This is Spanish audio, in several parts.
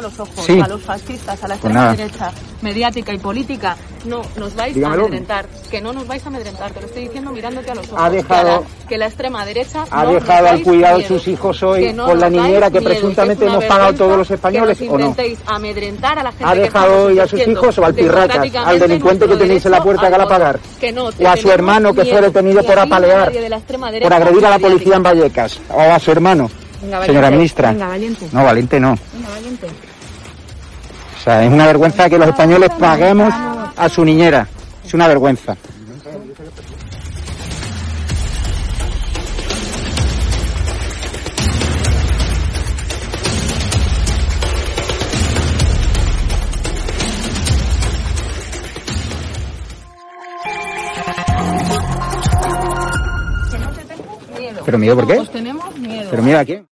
A los ojos, a los fascistas, a la pues extrema derecha mediática y política, no nos vais a amedrentar, que no nos vais a amedrentar, te lo estoy diciendo mirándote a los ojos. Ha dejado, que, la, extrema derecha ha dejado al cuidado de sus hijos hoy con la niñera que presuntamente hemos pagado todos los españoles o no. amedrentar a la gente ha dejado hoy a sus hijos o al pirracas, al delincuente que tenéis en la puerta que pagar, que no, o a su hermano que fue detenido por apalear, por agredir a la policía en Vallecas, o a su hermano. Señora ministra. Venga, valiente. No, valiente no. Venga, valiente. O sea, es una vergüenza que los españoles paguemos a su niñera. Es una vergüenza. ¿Pero miedo por qué? Pues tenemos miedo. ¿Pero miedo a quién?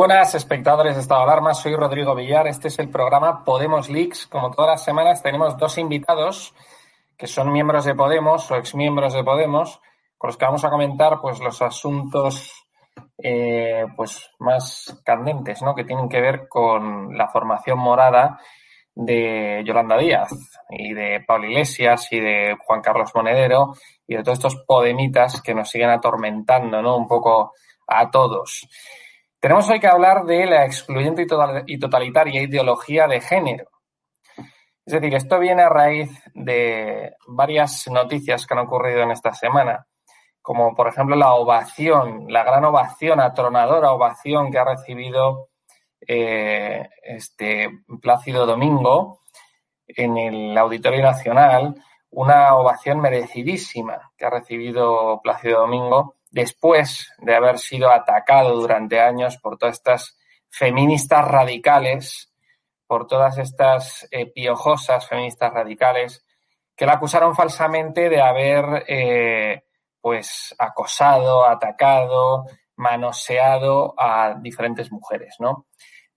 Buenas, espectadores de Estado Alarma. Soy Rodrigo Villar. Este es el programa Podemos Leaks. Como todas las semanas, tenemos dos invitados que son miembros de Podemos o exmiembros de Podemos, con los que vamos a comentar pues, los asuntos eh, pues, más candentes, ¿no? que tienen que ver con la formación morada de Yolanda Díaz y de Pablo Iglesias y de Juan Carlos Monedero y de todos estos podemitas que nos siguen atormentando ¿no? un poco a todos. Tenemos hoy que hablar de la excluyente y totalitaria ideología de género. Es decir, esto viene a raíz de varias noticias que han ocurrido en esta semana, como por ejemplo la ovación, la gran ovación, atronadora ovación que ha recibido eh, este Plácido Domingo en el Auditorio Nacional, una ovación merecidísima que ha recibido Plácido Domingo después de haber sido atacado durante años por todas estas feministas radicales, por todas estas eh, piojosas feministas radicales que la acusaron falsamente de haber eh, pues acosado, atacado, manoseado a diferentes mujeres, ¿no?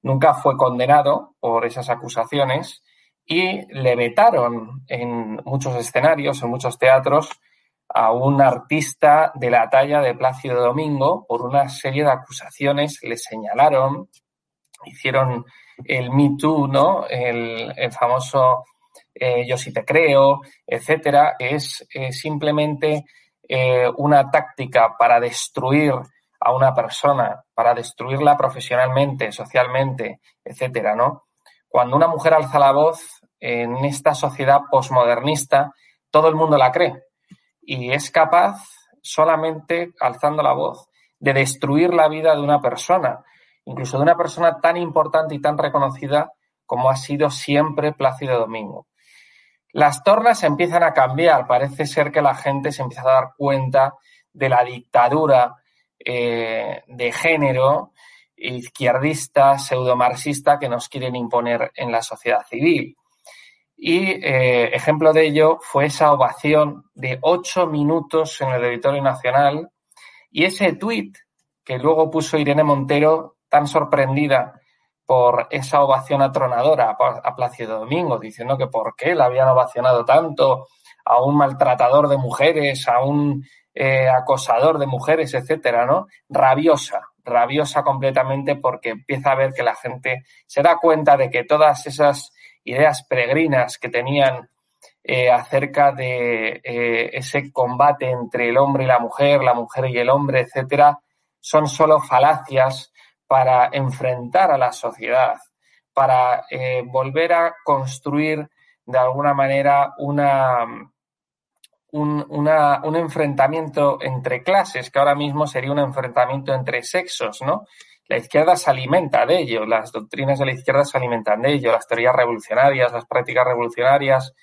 Nunca fue condenado por esas acusaciones y le vetaron en muchos escenarios, en muchos teatros, a un artista de la talla de Plácido Domingo por una serie de acusaciones. Le señalaron, hicieron el Me Too, ¿no? El, famoso eh, Yo sí te creo, etcétera. Es simplemente eh, una táctica para destruir a una persona, para destruirla profesionalmente, socialmente, etcétera, ¿no? Cuando una mujer alza la voz en esta sociedad posmodernista, todo el mundo la cree y es capaz, solamente alzando la voz, de destruir la vida de una persona, incluso de una persona tan importante y tan reconocida como ha sido siempre Plácido Domingo. Las tornas empiezan a cambiar, parece ser que la gente se empieza a dar cuenta de la dictadura eh, de género izquierdista, pseudomarxista que nos quieren imponer en la sociedad civil. Y eh, ejemplo de ello fue esa ovación de ocho minutos en el Auditorio Nacional y ese tuit que luego puso Irene Montero tan sorprendida por esa ovación atronadora a Plácido Domingo, diciendo que por qué la habían ovacionado tanto a un maltratador de mujeres, a un eh, acosador de mujeres, etcétera, ¿no? Rabiosa, rabiosa completamente porque empieza a ver que la gente se da cuenta de que todas esas ideas peregrinas que tenían eh, acerca de eh, ese combate entre el hombre y la mujer, la mujer y el hombre, etcétera, son solo falacias para enfrentar a la sociedad, para eh, volver a construir de alguna manera un, un enfrentamiento entre clases, que ahora mismo sería un enfrentamiento entre sexos, ¿no? La izquierda se alimenta de ello, las doctrinas de la izquierda se alimentan de ello, las teorías revolucionarias, las prácticas revolucionarias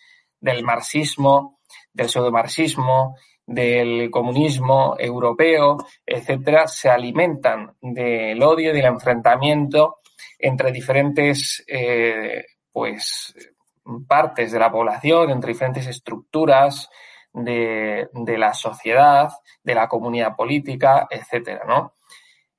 del marxismo, del pseudomarxismo, del comunismo europeo, etcétera, se alimentan del odio y del enfrentamiento entre diferentes eh, pues partes de la población, entre diferentes estructuras de, de la sociedad, de la comunidad política, etcétera, ¿no?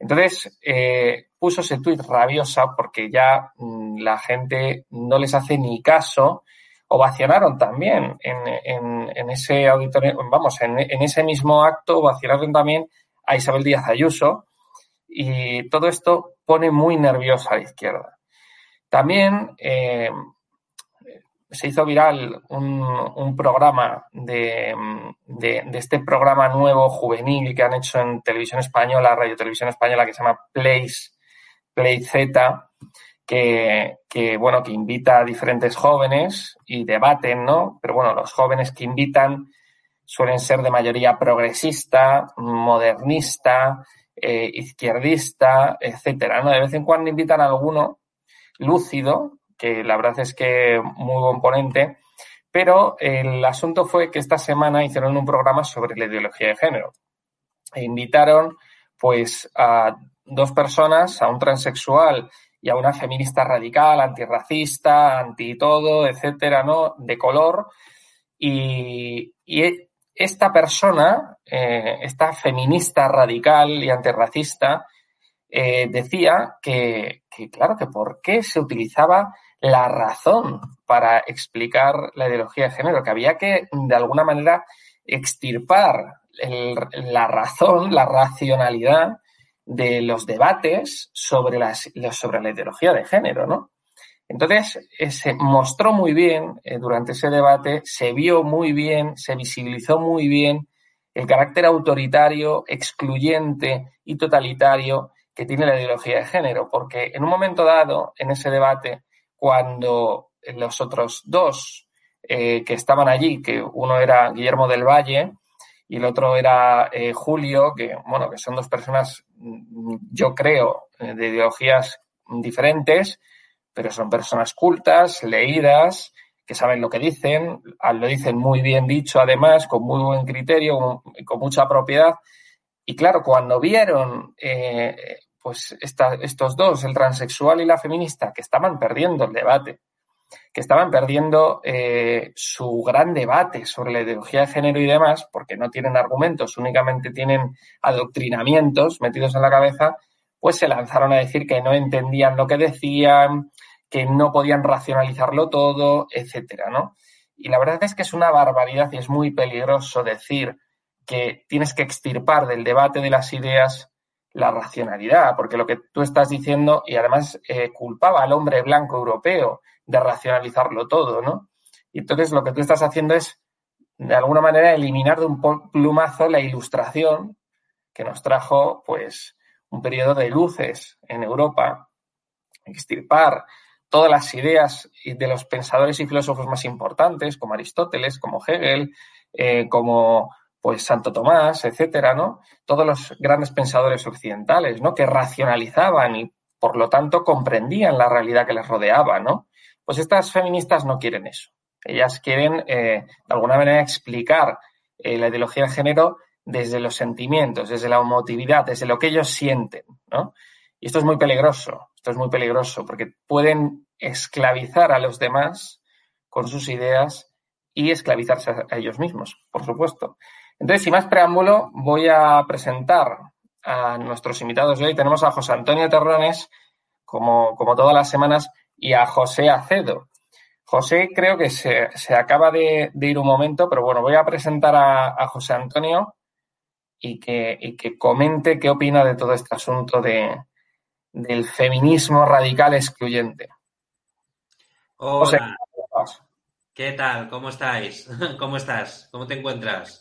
Entonces, eh, puso ese tuit rabiosa porque ya mm, la gente no les hace ni caso. Ovacionaron también en, ese auditorio, vamos, en, ese mismo acto ovacionaron también a Isabel Díaz Ayuso y todo esto pone muy nerviosa a la izquierda. También eh, se hizo viral un, programa de, este programa nuevo juvenil que han hecho en televisión española, radio televisión española, que se llama Place, Play Z, que, bueno, que invita a diferentes jóvenes y debaten, ¿no? Pero bueno, los jóvenes que invitan suelen ser de mayoría progresista, modernista, eh, izquierdista, etcétera, ¿no? De vez en cuando invitan a alguno lúcido, que la verdad es que muy buen ponente, pero el asunto fue que esta semana hicieron un programa sobre la ideología de género. E invitaron pues a dos personas, a un transexual y a una feminista radical, antirracista, anti todo, etcétera, ¿no? De color. Y, esta persona, eh, esta feminista radical y antirracista, eh, decía que, que, claro, que por qué se utilizaba la razón para explicar la ideología de género, que había que, de alguna manera, extirpar la razón, la racionalidad de los debates sobre, las, sobre la ideología de género, ¿no? Entonces, eh, se mostró muy bien eh, durante ese debate, se vio muy bien, se visibilizó muy bien el carácter autoritario, excluyente y totalitario que tiene la ideología de género, porque en un momento dado, en ese debate, cuando los otros dos eh, que estaban allí, que uno era Guillermo del Valle y el otro era eh, Julio, que bueno, que son dos personas, mm, yo creo, eh, de ideologías diferentes, pero son personas cultas, leídas, que saben lo que dicen, lo dicen muy bien dicho además, con muy buen criterio, con, mucha propiedad. Y claro, cuando vieron eh, pues estos dos, el transexual y la feminista, que estaban perdiendo el debate, que estaban perdiendo eh, su gran debate sobre la ideología de género y demás, porque no tienen argumentos, únicamente tienen adoctrinamientos metidos en la cabeza, pues se lanzaron a decir que no entendían lo que decían, que no podían racionalizarlo todo, etcétera, ¿no? Y la verdad es que es una barbaridad y es muy peligroso decir que tienes que extirpar del debate de las ideas la racionalidad, porque lo que tú estás diciendo, y además eh, culpaba al hombre blanco europeo de racionalizarlo todo, ¿no? Y entonces lo que tú estás haciendo es, de alguna manera, eliminar de un plumazo la ilustración que nos trajo, pues, un periodo de luces en Europa, extirpar todas las ideas de los pensadores y filósofos más importantes, como Aristóteles, como Hegel, eh, como pues Santo Tomás, etcétera, ¿no? Todos los grandes pensadores occidentales, ¿no? Que racionalizaban y por lo tanto comprendían la realidad que les rodeaba, ¿no? Pues estas feministas no quieren eso. Ellas quieren, eh, de alguna manera, explicar eh, la ideología de género desde los sentimientos, desde la emotividad, desde lo que ellos sienten, ¿no? Y esto es muy peligroso, esto es muy peligroso porque pueden esclavizar a los demás con sus ideas y esclavizarse a ellos mismos, por supuesto. Entonces, sin más preámbulo, voy a presentar a nuestros invitados de hoy. Tenemos a José Antonio Terrones, como, como todas las semanas, y a José Acedo. José creo que se, acaba de, ir un momento, pero bueno, voy a presentar a José Antonio y que, que comente qué opina de todo este asunto de, del feminismo radical excluyente. Hola. ¿Qué tal? ¿Cómo estáis? ¿Cómo estás? ¿Cómo te encuentras?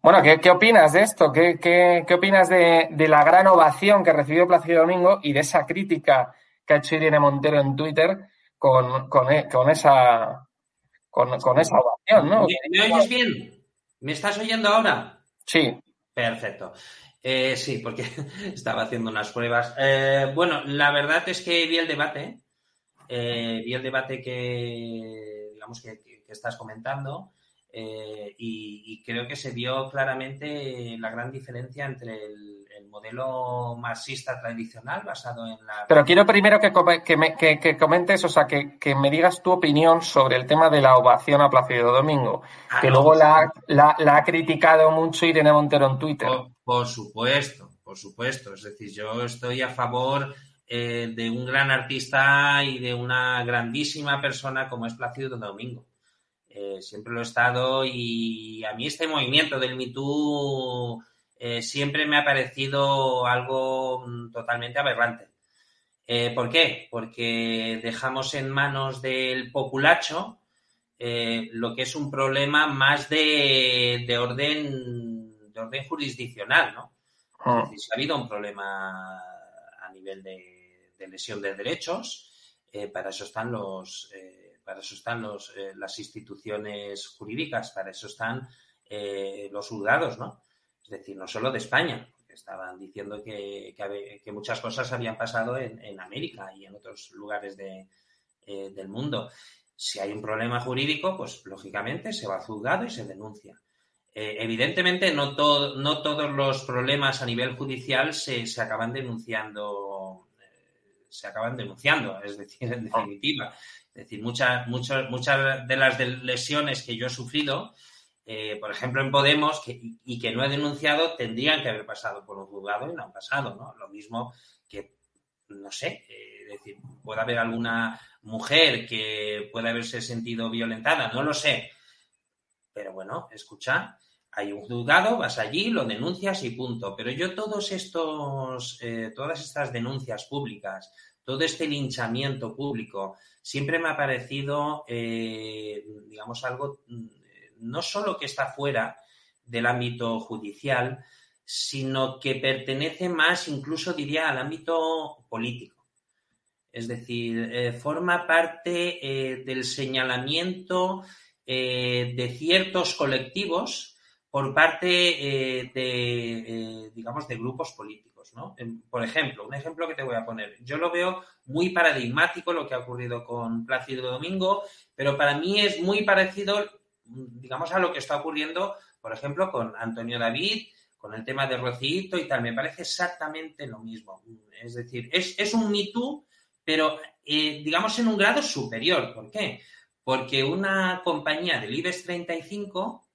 Bueno, ¿qué, opinas de esto? ¿Qué, qué, opinas de, la gran ovación que recibió Plácido Domingo y de esa crítica que ha hecho Irene Montero en Twitter con, con, e, esa, con, esa ovación? ¿no? ¿Me oyes bien? ¿Me estás oyendo ahora? Sí. Perfecto. Eh, sí, porque estaba haciendo unas pruebas. Eh, bueno, la verdad es que vi el debate, eh, vi el debate que, digamos, que, estás comentando y, creo que se vio claramente la gran diferencia entre el, modelo marxista tradicional basado en la... Pero quiero primero que, que, comentes, o sea, que, me digas tu opinión sobre el tema de la ovación a Placido Domingo, ah, que luego la, ha criticado mucho Irene Montero en Twitter. Por, supuesto, por supuesto. Es decir, yo estoy a favor eh, de un gran artista y de una grandísima persona como es Placido Domingo. Eh, siempre lo he estado y a mí este movimiento del Me eh, siempre me ha parecido algo mm, totalmente aberrante. Eh, ¿Por qué? Porque dejamos en manos del populacho lo que es un problema más de, orden de orden jurisdiccional, ¿no? Ah. si ha habido un problema a nivel de, lesión de derechos, para eso están los para eso están los, las instituciones jurídicas, para eso están los juzgados, ¿no? es decir, no solo de España, estaban diciendo que, muchas cosas habían pasado en, América y en otros lugares eh, del mundo. Si hay un problema jurídico, pues lógicamente se va al juzgado y se denuncia. Eh, evidentemente, no, no todos los problemas a nivel judicial se, acaban denunciando, eh, se acaban denunciando, es decir, en definitiva. Es decir, muchas, muchas, muchas de las lesiones que yo he sufrido, eh, por ejemplo, en Podemos, y que no he denunciado, tendrían que haber pasado por un juzgado y no han pasado, ¿no? Lo mismo que, no sé, eh, es decir, puede haber alguna mujer que pueda haberse sentido violentada, no lo sé. Pero bueno, escucha, hay un juzgado, vas allí, lo denuncias y punto. Pero yo todos estos, eh, todas estas denuncias públicas, todo este linchamiento público, siempre me ha parecido, digamos, algo no solo que está fuera del ámbito judicial, sino que pertenece más, incluso diría, al ámbito político. Es decir, eh, forma parte eh, del señalamiento eh, de ciertos colectivos por parte de, digamos, de grupos políticos. Por ejemplo, un ejemplo que te voy a poner. Yo lo veo muy paradigmático lo que ha ocurrido con Plácido Domingo, pero para mí es muy parecido, digamos, a lo que está ocurriendo, por ejemplo, con Antonio David, con el tema de Rocito y tal. Me parece exactamente lo mismo. Es decir, es, un Me pero eh, digamos en un grado superior. ¿Por qué? Porque una compañía del IBEX 35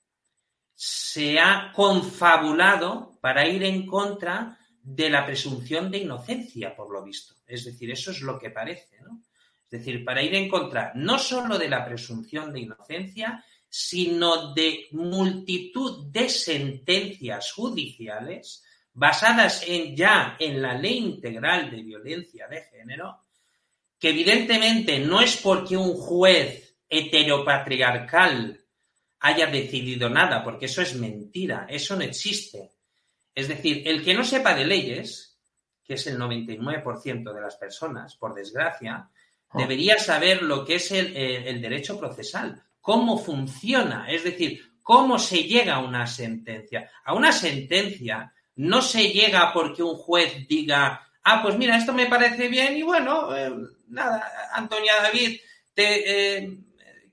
se ha confabulado para ir en contra de la presunción de inocencia, por lo visto. Es decir, eso es lo que parece, ¿no? Es decir, para ir en contra no solo de la presunción de inocencia, sino de multitud de sentencias judiciales basadas en ya en la ley integral de violencia de género, que evidentemente no es porque un juez heteropatriarcal haya decidido nada, porque eso es mentira, eso no existe. Es decir, el que no sepa de leyes, que es el 99% de las personas, por desgracia, ah. debería saber lo que es el, el, derecho procesal, cómo funciona, es decir, cómo se llega a una sentencia. A una sentencia no se llega porque un juez diga, ah, pues mira, esto me parece bien y bueno, eh, nada, Antonia David, te eh,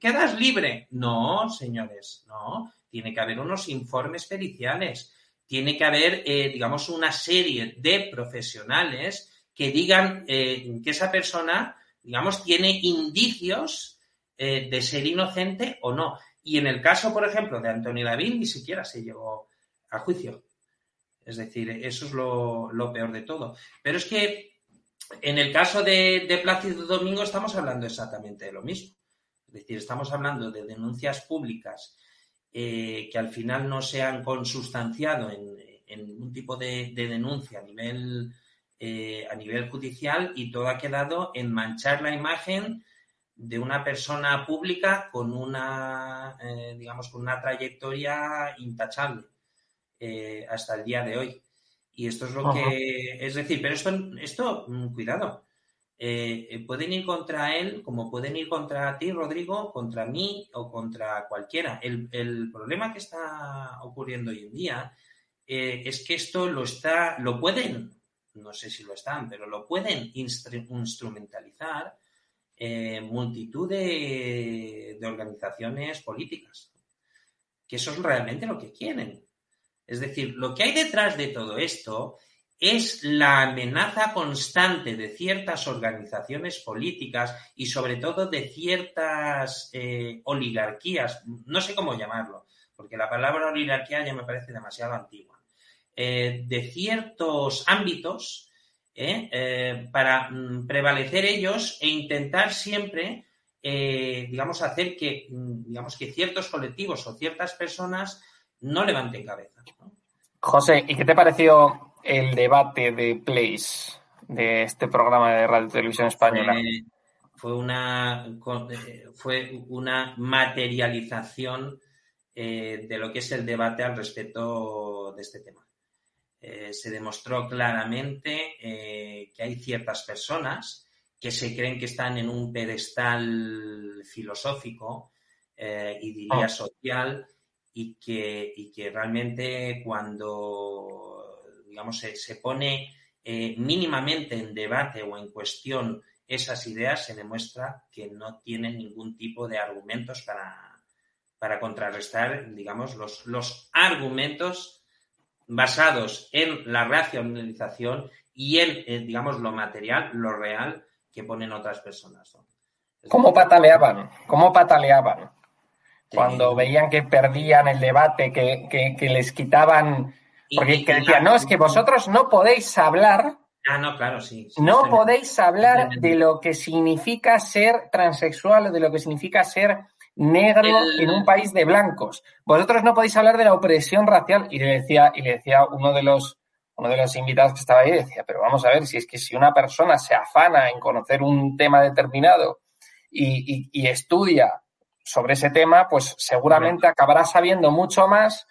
quedas libre. No, señores, no. Tiene que haber unos informes periciales. Tiene que haber, eh, digamos, una serie de profesionales que digan que esa persona, digamos, tiene indicios de ser inocente o no. Y en el caso, por ejemplo, de Antonio David, ni siquiera se llegó a juicio. Es decir, eso es lo, peor de todo. Pero es que en el caso de, Plácido Domingo estamos hablando exactamente de lo mismo. Es decir, estamos hablando de denuncias públicas eh, que al final no se han consustanciado en, ningún tipo de, denuncia a nivel, eh, a nivel judicial y todo ha quedado en manchar la imagen de una persona pública con una, eh, digamos, con una trayectoria intachable. Hasta el día de hoy. Y esto es lo que, es decir, pero esto, esto mm, cuidado, eh, eh, pueden ir contra él como pueden ir contra ti, Rodrigo, contra mí o contra cualquiera. El, problema que está ocurriendo hoy en día es que esto lo está, lo pueden, no sé si lo están, pero lo pueden instrumentalizar multitud de, de organizaciones políticas, que eso es realmente lo que quieren. Es decir, lo que hay detrás de todo esto es la amenaza constante de ciertas organizaciones políticas y sobre todo de ciertas eh, oligarquías, no sé cómo llamarlo, porque la palabra oligarquía ya me parece demasiado antigua, eh, de ciertos ámbitos eh, para mm, prevalecer ellos e intentar siempre, digamos, hacer que, mm, digamos, que ciertos colectivos o ciertas personas no levanten cabeza. José, ¿y qué te pareció el debate de Place de este programa de Radio Televisión Española? fue una, eh, fue una materialización eh, de lo que es el debate al respecto de este tema. Eh, se demostró claramente que hay ciertas personas que se creen que están en un pedestal filosófico y diría ah. social y que, y que realmente cuando, digamos, se, pone eh, mínimamente en debate o en cuestión esas ideas, se demuestra que no tienen ningún tipo de argumentos para, para contrarrestar, digamos, los, los argumentos basados en la racionalización y en, digamos, lo material, lo real que ponen otras personas. ¿Cómo pataleaban? ¿Cómo pataleaban? cuando veían que perdían el debate, que, les quitaban, porque decían, no, es que vosotros no podéis hablar. Ah, no, claro, sí. no podéis hablar de lo que significa ser transexual o de lo que significa ser negro en un país de blancos. Vosotros no podéis hablar de la opresión racial. Y le decía, y le decía uno de los uno de los invitados que estaba ahí, decía, pero vamos a ver, si es que si una persona se afana en conocer un tema determinado y estudia sobre ese tema, pues seguramente acabará sabiendo mucho más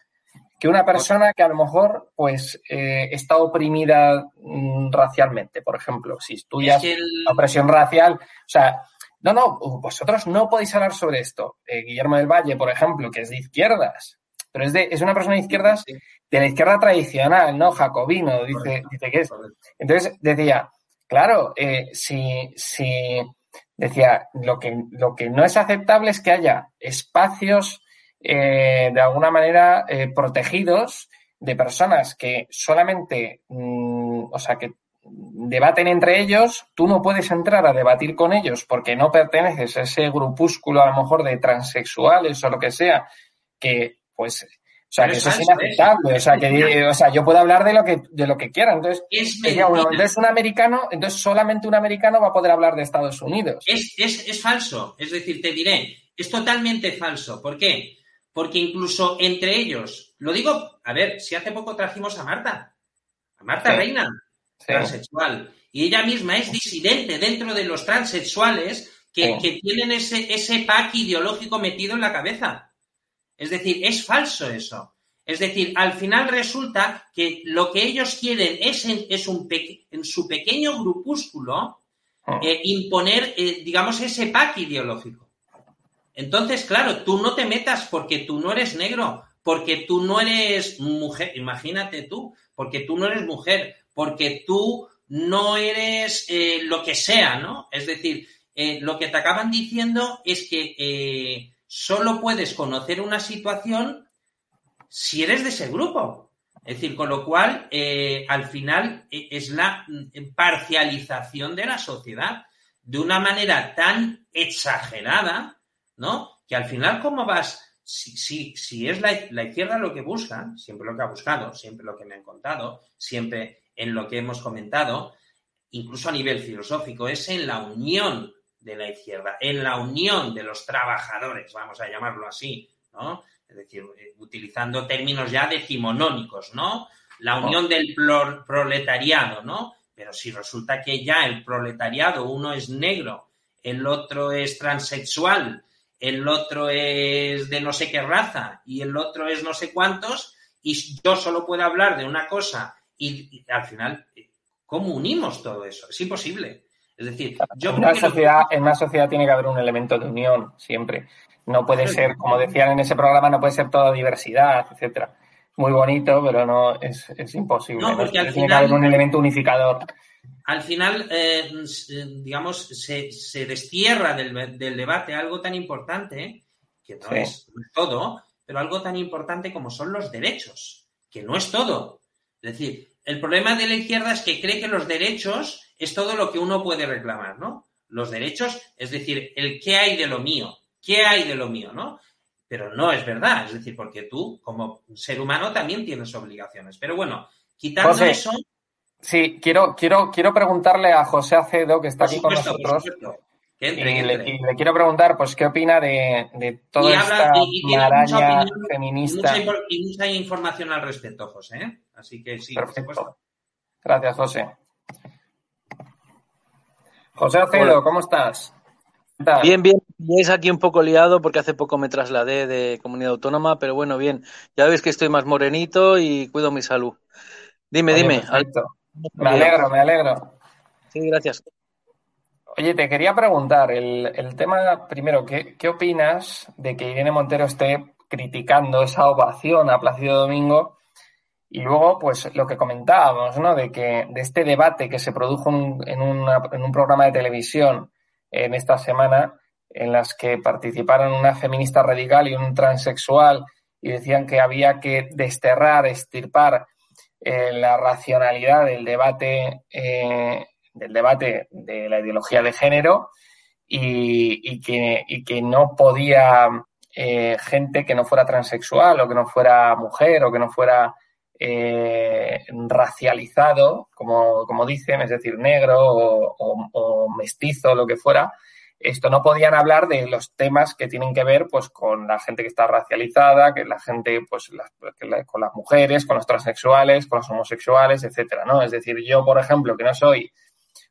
que una persona que a lo mejor pues eh, está oprimida mm, racialmente, por ejemplo, si estudias la opresión racial, o sea, no, no, vosotros no podéis hablar sobre esto. Eh, Guillermo del Valle, por ejemplo, que es de izquierdas, pero es, de, es una persona de izquierdas, de la izquierda tradicional, ¿no? Jacobino, dice, dice que es. Entonces decía, claro, eh, si, si, decía, lo que, lo que no es aceptable es que haya espacios eh, de alguna manera eh, protegidos de personas que solamente, mm, o sea, que debaten entre ellos, tú no puedes entrar a debatir con ellos porque no perteneces a ese grupúsculo a lo mejor de transexuales o lo que sea, que pues o sea, que eso es inaceptable. O sea, que o sea, yo puedo hablar de lo que, de lo que quiera. Entonces, entonces un americano, entonces solamente un americano va a poder hablar de Estados Unidos. Es, es, es falso. Es decir, te diré, es totalmente falso. ¿Por qué? Porque incluso entre ellos, lo digo, a ver, si hace poco trajimos a Marta, a Marta Reina, transexual, y ella misma es disidente dentro de los transexuales que, que tienen ese, ese pack ideológico metido en la cabeza. Es decir, es falso eso. Es decir, al final resulta que lo que ellos quieren es en, es un en su pequeño grupúsculo ah. eh, imponer, eh, digamos, ese pack ideológico. Entonces, claro, tú no te metas porque tú no eres negro, porque tú no eres mujer, imagínate tú, porque tú no eres mujer, porque tú no eres eh, lo que sea, ¿no? Es decir, eh, lo que te acaban diciendo es que eh, solo puedes conocer una situación si eres de ese grupo. Es decir, con lo cual, al final es la mm, parcialización de la sociedad de una manera tan exagerada ¿no? Que al final, ¿cómo vas? Si, si, si es la, la, izquierda lo que busca, siempre lo que ha buscado, siempre lo que me han contado, siempre en lo que hemos comentado, incluso a nivel filosófico, es en la unión de la izquierda, en la unión de los trabajadores, vamos a llamarlo así, ¿no? Es decir, eh, utilizando términos ya decimonónicos, ¿no? La unión del proletariado, ¿no? Pero si resulta que ya el proletariado, uno es negro, el otro es transexual, el otro es de no sé qué raza y el otro es no sé cuántos, y yo solo puedo hablar de una cosa y, al final, ¿cómo unimos todo eso? Es imposible. Es decir, yo en una, sociedad, en una sociedad tiene que haber un elemento de unión siempre. No puede ser, como decían en ese programa, no puede ser toda diversidad, etcétera. Muy bonito, pero no es, es imposible. No, porque al final, tiene que haber un elemento unificador al final, eh, eh, digamos, se, destierra del, debate algo tan importante, que no, es, todo, pero algo tan importante como son los derechos, que no es todo. Es decir, el problema de la izquierda es que cree que los derechos es todo lo que uno puede reclamar, ¿no? Los derechos, es decir, el qué hay de lo mío, qué hay de lo mío, ¿no? Pero no es verdad, es decir, porque tú, como ser humano, también tienes obligaciones. Pero bueno, quitando eso. Sí, quiero, quiero, quiero preguntarle a José Acedo, que está aquí con nosotros. y, Le, quiero preguntar, pues, ¿qué opina de, de toda esta maraña feminista? Y mucha, información al respecto, José. ¿eh? Así que sí, Perfecto. Gracias, José. José Acedo, ¿cómo estás? Bien, bien. Es aquí un poco liado porque hace poco me trasladé de comunidad autónoma, pero bueno, bien. Ya veis que estoy más morenito y cuido mi salud. Dime, dime. Me alegro, me alegro. Sí, gracias. Oye, te quería preguntar, el, tema, primero, ¿qué, ¿qué, opinas de que Irene Montero esté criticando esa ovación a Plácido Domingo? Y luego, pues, lo que comentábamos, ¿no? De que, de este debate que se produjo en, en un programa de televisión en esta semana, en las que participaron una feminista radical y un transexual, y decían que había que desterrar, estirpar eh, la racionalidad del debate, eh, del debate de la ideología de género y, que, no podía eh, gente que no fuera transexual o que no fuera mujer o que no fuera racializado, como, dicen, es decir, negro o, o mestizo, lo que fuera, esto no podían hablar de los temas que tienen que ver pues con la gente que está racializada, que la gente pues con las mujeres, con los transexuales, con los homosexuales, etcétera, ¿no? Es decir, yo por ejemplo que no soy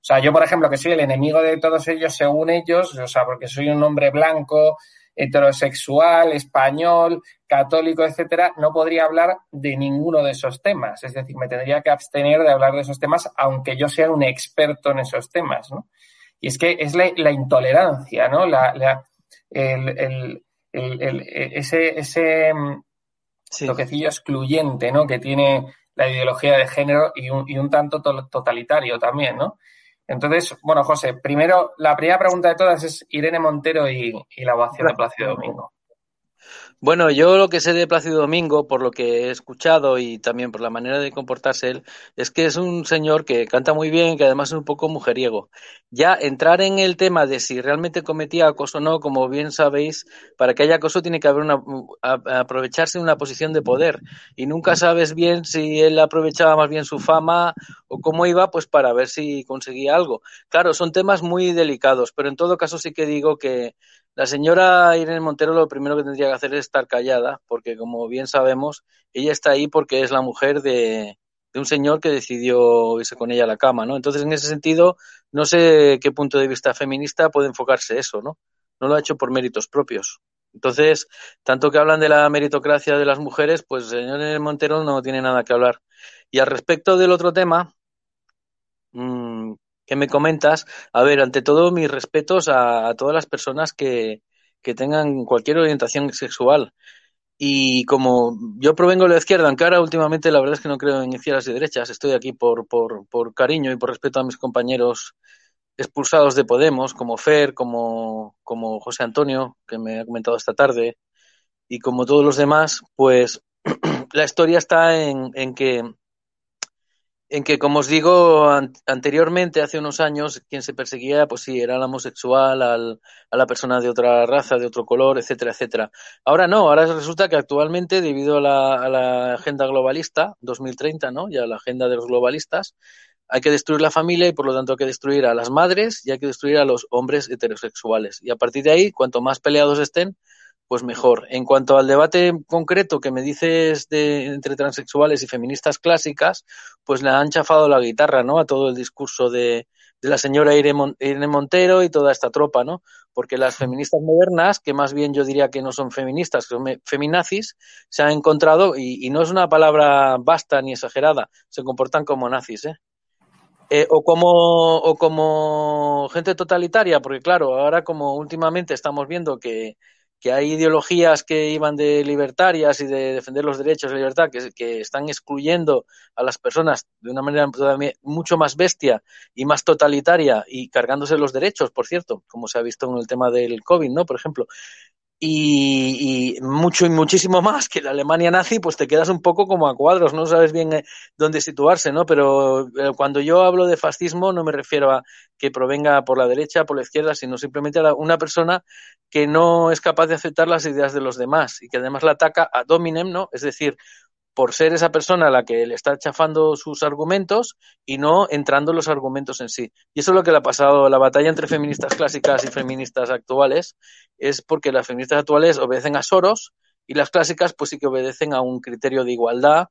o sea, yo por ejemplo que soy el enemigo de todos ellos según ellos, o sea, porque soy un hombre blanco, heterosexual, español, católico, etcétera, no podría hablar de ninguno de esos temas. Es decir, me tendría que abstener de hablar de esos temas, aunque yo sea un experto en esos temas, ¿no? Y es que es la, intolerancia, ¿no? La, el, ese, ese mm, toquecillo excluyente, ¿no? Que tiene la ideología de género y un, y un tanto totalitario también, ¿no? Entonces, bueno, José, primero, la primera pregunta de todas es Irene Montero y, y la ovación de Plácido Domingo. Bueno, yo lo que sé de Plácido Domingo, por lo que he escuchado y también por la manera de comportarse él, es que es un señor que canta muy bien, que además es un poco mujeriego. Ya entrar en el tema de si realmente cometía acoso o no, como bien sabéis, para que haya acoso tiene que haber una aprovecharse de una posición de poder y nunca sabes bien si él aprovechaba más bien su fama o cómo iba, pues para ver si conseguía algo. Claro, son temas muy delicados, pero en todo caso sí que digo que la señora Irene Montero lo primero que tendría que hacer es estar callada, porque como bien sabemos, ella está ahí porque es la mujer de, un señor que decidió irse con ella a la cama, ¿no? Entonces, en ese sentido, no sé qué punto de vista feminista puede enfocarse eso, ¿no? No lo ha hecho por méritos propios. Entonces, tanto que hablan de la meritocracia de las mujeres, pues el señor Montero no tiene nada que hablar. Y al respecto del otro tema, mmm, que me comentas, a ver, ante todo mis respetos a, todas las personas que, que, tengan cualquier orientación sexual. Y como yo provengo de la izquierda, aunque ahora últimamente la verdad es que no creo en izquierdas y derechas, estoy aquí por, por, por cariño y por respeto a mis compañeros expulsados de Podemos, como Fer, como, como José Antonio, que me ha comentado esta tarde, y como todos los demás, pues la historia está en, en que en que, como os digo, anteriormente, hace unos años, quien se perseguía, pues sí, era el homosexual, al, a la persona de otra raza, de otro color, etcétera, etcétera. Ahora no, ahora resulta que actualmente, debido a la, a la agenda globalista, 2030, ¿no? Ya la agenda de los globalistas, hay que destruir la familia y por lo tanto hay que destruir a las madres y hay que destruir a los hombres heterosexuales. Y a partir de ahí, cuanto más peleados estén, pues mejor. En cuanto al debate concreto que me dices de entre transexuales y feministas clásicas, pues le han chafado la guitarra, ¿no? A todo el discurso de, de la señora Irene Montero y toda esta tropa, ¿no? Porque las feministas modernas, que más bien yo diría que no son feministas, que son feminazis, se han encontrado, y, y no es una palabra basta ni exagerada, se comportan como nazis, ¿eh? Eh, o como o como gente totalitaria porque claro ahora como últimamente estamos viendo que que hay ideologías que iban de libertarias y de defender los derechos de libertad que, están excluyendo a las personas de una manera mucho más bestia y más totalitaria y cargándose los derechos, por cierto, como se ha visto en el tema del COVID, ¿no? Por ejemplo y, mucho y muchísimo más que la Alemania nazi, pues te quedas un poco como a cuadros, no sabes bien eh, dónde situarse, ¿no? Pero eh, cuando yo hablo de fascismo no me refiero a que provenga por la derecha, por la izquierda, sino simplemente a una persona que no es capaz de aceptar las ideas de los demás y que además la ataca a dominem, ¿no? Es decir, por ser esa persona a la que le está chafando sus argumentos y no entrando en los argumentos en sí. Y eso es lo que le ha pasado, la batalla entre feministas clásicas y feministas actuales, es porque las feministas actuales obedecen a Soros y las clásicas pues sí que obedecen a un criterio de igualdad,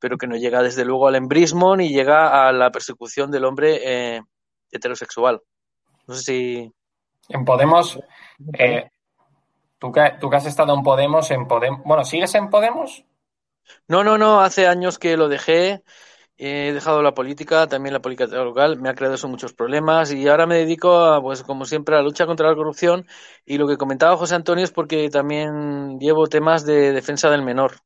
pero que no llega desde luego al embrismo ni llega a la persecución del hombre eh, heterosexual. No sé si... En Podemos, eh, ¿tú, que, tú que has estado en Podemos, en Podemos, bueno, ¿sigues en Podemos? No, no, no, hace años que lo dejé. He dejado la política, también la política local, me ha creado eso muchos problemas y ahora me dedico, a, pues como siempre, a la lucha contra la corrupción y lo que comentaba José Antonio es porque también llevo temas de defensa del menor,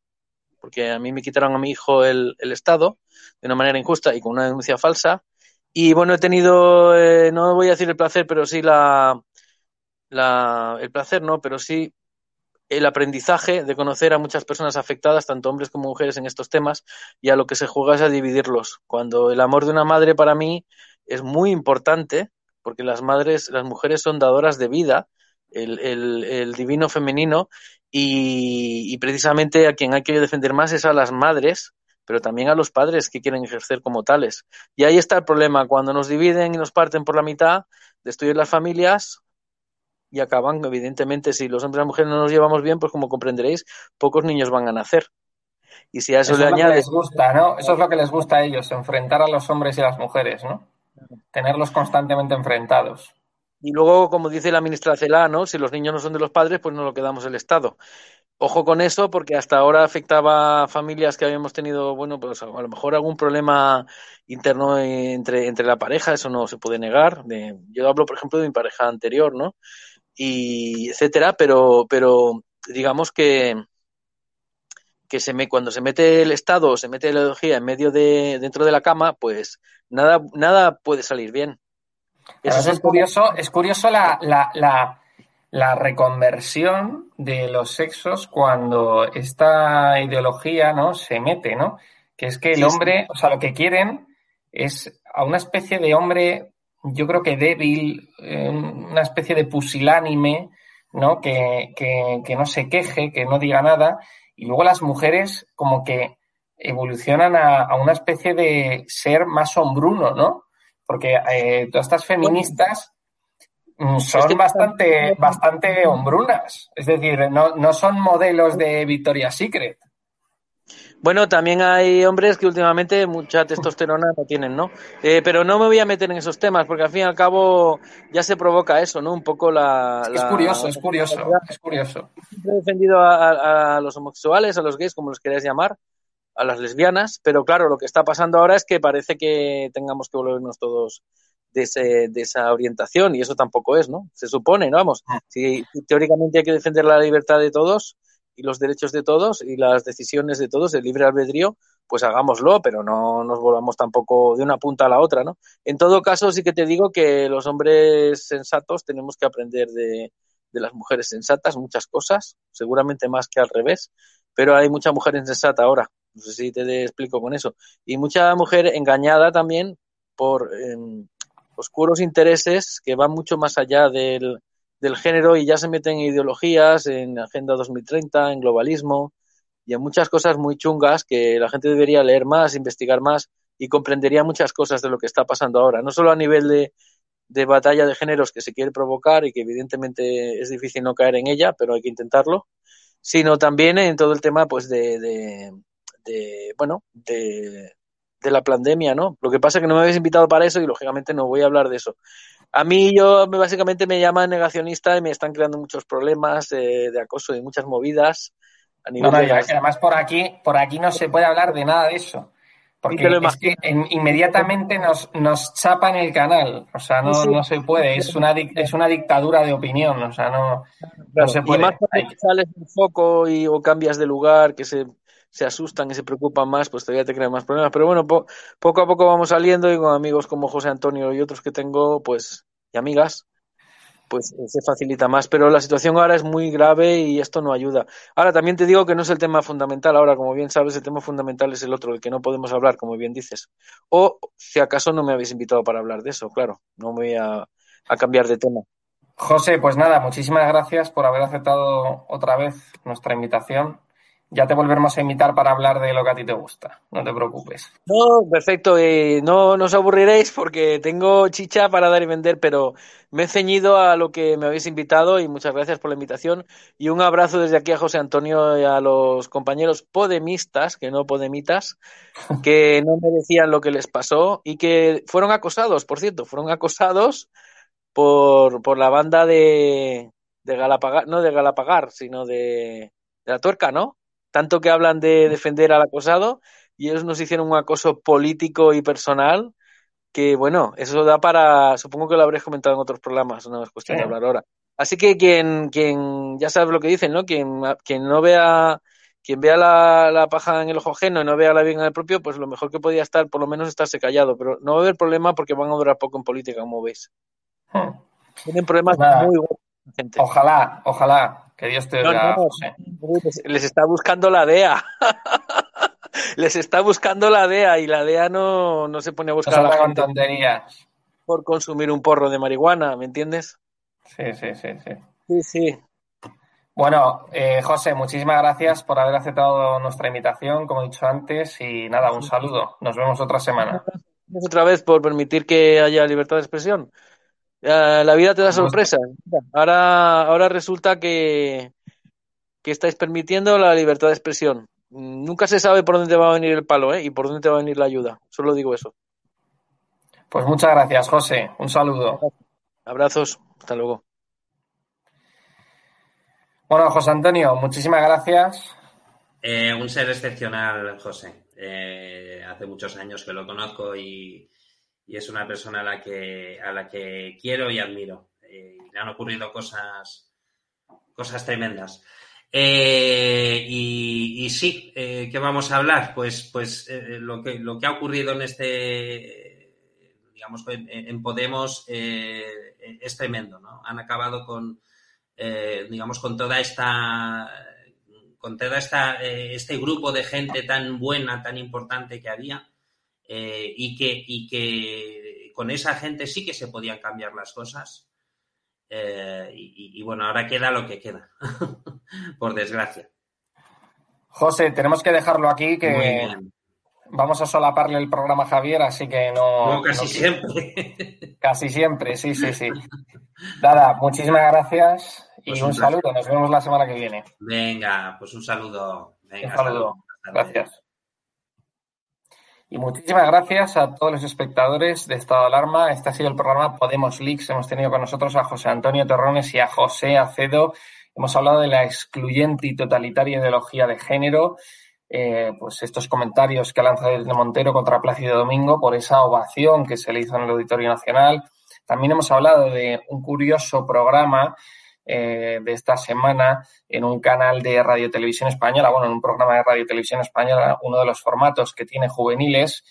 porque a mí me quitaron a mi hijo el, el Estado de una manera injusta y con una denuncia falsa y bueno, he tenido, eh, no voy a decir el placer, pero sí la, la, el placer, no, pero sí el aprendizaje de conocer a muchas personas afectadas, tanto hombres como mujeres, en estos temas, y a lo que se juega es a dividirlos. Cuando el amor de una madre para mí es muy importante, porque las madres, las mujeres son dadoras de vida, el, el, divino femenino, y, precisamente a quien hay que defender más es a las madres, pero también a los padres que quieren ejercer como tales. Y ahí está el problema, cuando nos dividen y nos parten por la mitad, destruyen las familias, y acaban, evidentemente, si los hombres y las mujeres no nos llevamos bien, pues como comprenderéis, pocos niños van a nacer. Y si a eso, le añades. gusta, ¿no? Eso es lo que les gusta a ellos, enfrentar a los hombres y a las mujeres, ¿no? Tenerlos constantemente enfrentados. Y luego, como dice la ministra Celá, ¿no? Si los niños no son de los padres, pues no lo quedamos el Estado. Ojo con eso, porque hasta ahora afectaba a familias que habíamos tenido, bueno, pues a lo mejor algún problema interno entre, entre la pareja, eso no se puede negar. yo hablo, por ejemplo, de mi pareja anterior, ¿no? Y etcétera, pero, pero digamos que, que se me, cuando se mete el Estado o se mete la ideología en medio de, dentro de la cama, pues nada, nada puede salir bien. Eso es, curioso, es curioso la, la, la, la, reconversión de los sexos cuando esta ideología ¿no? se mete, ¿no? Que es que el hombre, o sea, lo que quieren es a una especie de hombre, yo creo que débil, eh, una especie de pusilánime, ¿no? Que, que, que no se queje, que no diga nada. Y luego las mujeres como que evolucionan a, a una especie de ser más hombruno, ¿no? porque eh, todas estas feministas mm, son bastante, bastante hombrunas, es decir, no, son modelos de Victoria's Secret. Bueno, también hay hombres que últimamente mucha testosterona no tienen, ¿no? Eh, pero no me voy a meter en esos temas, porque al fin y al cabo ya se provoca eso, ¿no? Un poco la... Es, curioso, es curioso, es curioso. He defendido a, a, los homosexuales, a los gays, como los queráis llamar, a las lesbianas, pero claro, lo que está pasando ahora es que parece que tengamos que volvernos todos de, ese, de esa orientación y eso tampoco es, ¿no? Se supone, ¿no? Vamos, ah. si teóricamente hay que defender la libertad de todos y los derechos de todos y las decisiones de todos, el libre albedrío, pues hagámoslo, pero no nos volvamos tampoco de una punta a la otra, ¿no? En todo caso, sí que te digo que los hombres sensatos tenemos que aprender de, de las mujeres sensatas muchas cosas, seguramente más que al revés, pero hay mucha mujer insensata ahora no sé si te explico con eso. Y mucha mujer engañada también por em, oscuros intereses que van mucho más allá del, del género y ya se meten en ideologías, en Agenda 2030, en globalismo y en muchas cosas muy chungas que la gente debería leer más, investigar más y comprendería muchas cosas de lo que está pasando ahora. No solo a nivel de, de batalla de géneros que se quiere provocar y que evidentemente es difícil no caer en ella, pero hay que intentarlo, sino también en todo el tema pues de, de, bueno, de, de la pandemia, ¿no? Lo que pasa es que no me habéis invitado para eso y lógicamente no voy a hablar de eso. A mí yo básicamente me llaman negacionista y me están creando muchos problemas de acoso y muchas movidas. A nivel de... además por aquí, por aquí no se puede hablar de nada de eso. Porque es que inmediatamente nos, nos chapan el canal. O sea, no, no se puede. Es una, es una dictadura de opinión. O sea, no, no se puede. Y más cuando sales un foco y, o cambias de lugar, que se se asustan y se preocupan más, pues todavía te crean más problemas. Pero bueno, poco a poco vamos saliendo y con amigos como José Antonio y otros que tengo, pues, y amigas, pues se facilita más. Pero la situación ahora es muy grave y esto no ayuda. Ahora también te digo que no es el tema fundamental. Ahora, como bien sabes, el tema fundamental es el otro, el que no podemos hablar, como bien dices. O si acaso no me habéis invitado para hablar de eso, claro. No voy a cambiar de tema. José, pues nada, muchísimas gracias por haber aceptado otra vez nuestra invitación ya te volveremos a invitar para hablar de lo que a ti te gusta. No te preocupes. No, perfecto. Eh, no, no os aburriréis porque tengo chicha para dar y vender, pero me he ceñido a lo que me habéis invitado y muchas gracias por la invitación. Y un abrazo desde aquí a José Antonio y a los compañeros podemistas, que no podemitas, que no merecían lo que les pasó y que fueron acosados, por cierto, fueron acosados por, por la banda de, de Galapagar, no de Galapagar, sino de, de la tuerca, ¿no? Tanto que hablan de defender al acosado y ellos nos hicieron un acoso político y personal que, bueno, eso da para, supongo que lo habréis comentado en otros programas, no es cuestión de hablar ahora. Así que quien, quien, ya sabe lo que dicen, ¿no? Quien, quien no vea, quien vea la, la, paja en el ojo ajeno y no vea la bien en el propio, pues lo mejor que podía estar, por lo menos estarse callado, pero no va a haber problema porque van a durar poco en política, como veis. Hmm. Tienen problemas muy buenos. Ojalá, ojalá. Que Dios te Les está buscando la DEA. les está buscando la DEA y la DEA no, no se pone a buscar a la gente por consumir un porro de marihuana, ¿me entiendes? Sí, sí, sí, sí. Sí, sí. Bueno, eh, José, muchísimas gracias por haber aceptado nuestra invitación, como he dicho antes, y nada, un saludo. Nos vemos otra semana. Otra vez por permitir que haya libertad de expresión. La vida te da sorpresa. Ahora, ahora resulta que, que estáis permitiendo la libertad de expresión. Nunca se sabe por dónde te va a venir el palo ¿eh? y por dónde te va a venir la ayuda. Solo digo eso. Pues muchas gracias, José. Un saludo. Abrazos, hasta luego. Bueno, José Antonio, muchísimas gracias. Eh, un ser excepcional, José. Eh, hace muchos años que lo conozco y, es una persona a la que, a la que quiero y admiro. Eh, le han ocurrido cosas, cosas tremendas. y, sí, ¿qué vamos a hablar? Pues, pues lo, que, lo que ha ocurrido en este, digamos, en, Podemos es tremendo, ¿no? Han acabado con, digamos, con toda esta con todo esta, eh, este grupo de gente tan buena, tan importante que había, eh, y, que, y que con esa gente sí que se podían cambiar las cosas. Eh, y, bueno, ahora queda lo que queda, por desgracia. José, tenemos que dejarlo aquí, que vamos a solaparle el programa a Javier, así que no. no casi siempre. Casi siempre, sí, sí, sí. Nada, muchísimas gracias. Y pues un, saludo, nos vemos la semana que viene. Venga, pues un saludo. un saludo. Gracias. Y muchísimas gracias a todos los espectadores de Estado de Alarma. Este ha sido el programa Podemos Leaks. Hemos tenido con nosotros a José Antonio Torrones y a José Acedo. Hemos hablado de la excluyente y totalitaria ideología de género. Eh, pues estos comentarios que ha lanzado desde Montero contra Plácido Domingo por esa ovación que se le hizo en el Auditorio Nacional. También hemos hablado de un curioso programa eh, de esta semana en un canal de Radio Televisión Española, bueno, en un programa de Radio Televisión Española, uno de los formatos que tiene juveniles,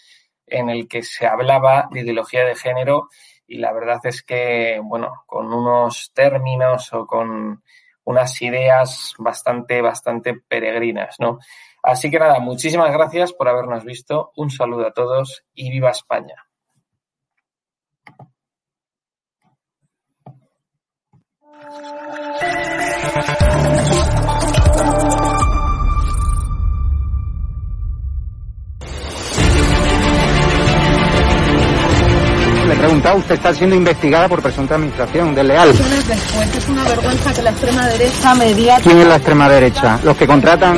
en el que se hablaba de ideología de género y la verdad es que, bueno, con unos términos o con unas ideas bastante, bastante peregrinas, ¿no? Así que nada, muchísimas gracias por habernos visto. Un saludo a todos y viva España. Le he preguntado, usted está siendo investigada por presunta administración desleal. es una vergüenza que la extrema derecha mediática... ¿Quién es la extrema derecha? Los que contratan...